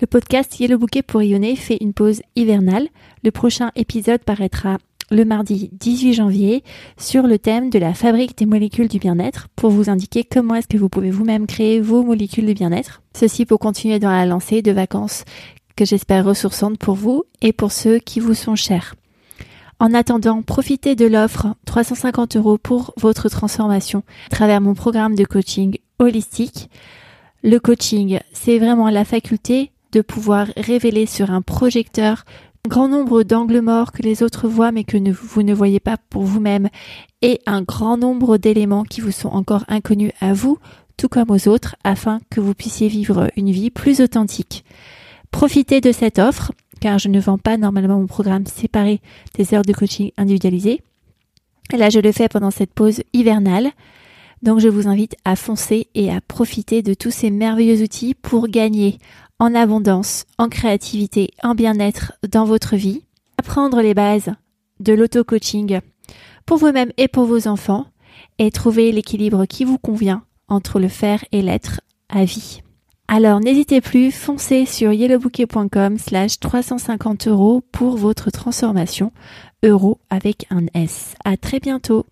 Le podcast Yellow Bouquet pour rayonner fait une pause hivernale. Le prochain épisode paraîtra le mardi 18 janvier sur le thème de la fabrique des molécules du bien-être pour vous indiquer comment est-ce que vous pouvez vous-même créer vos molécules de bien-être. Ceci pour continuer dans la lancée de vacances que j'espère ressourçantes pour vous et pour ceux qui vous sont chers. En attendant, profitez de l'offre 350 euros pour votre transformation à travers mon programme de coaching holistique. Le coaching, c'est vraiment la faculté de pouvoir révéler sur un projecteur grand nombre d'angles morts que les autres voient mais que vous ne voyez pas pour vous-même et un grand nombre d'éléments qui vous sont encore inconnus à vous tout comme aux autres afin que vous puissiez vivre une vie plus authentique. Profitez de cette offre car je ne vends pas normalement mon programme séparé des heures de coaching individualisé. Là, je le fais pendant cette pause hivernale. Donc, je vous invite à foncer et à profiter de tous ces merveilleux outils pour gagner en abondance, en créativité, en bien-être dans votre vie. Apprendre les bases de l'auto-coaching pour vous-même et pour vos enfants et trouver l'équilibre qui vous convient entre le faire et l'être à vie. Alors n'hésitez plus, foncez sur yellowbouquet.com slash 350 euros pour votre transformation, euro avec un S. À très bientôt.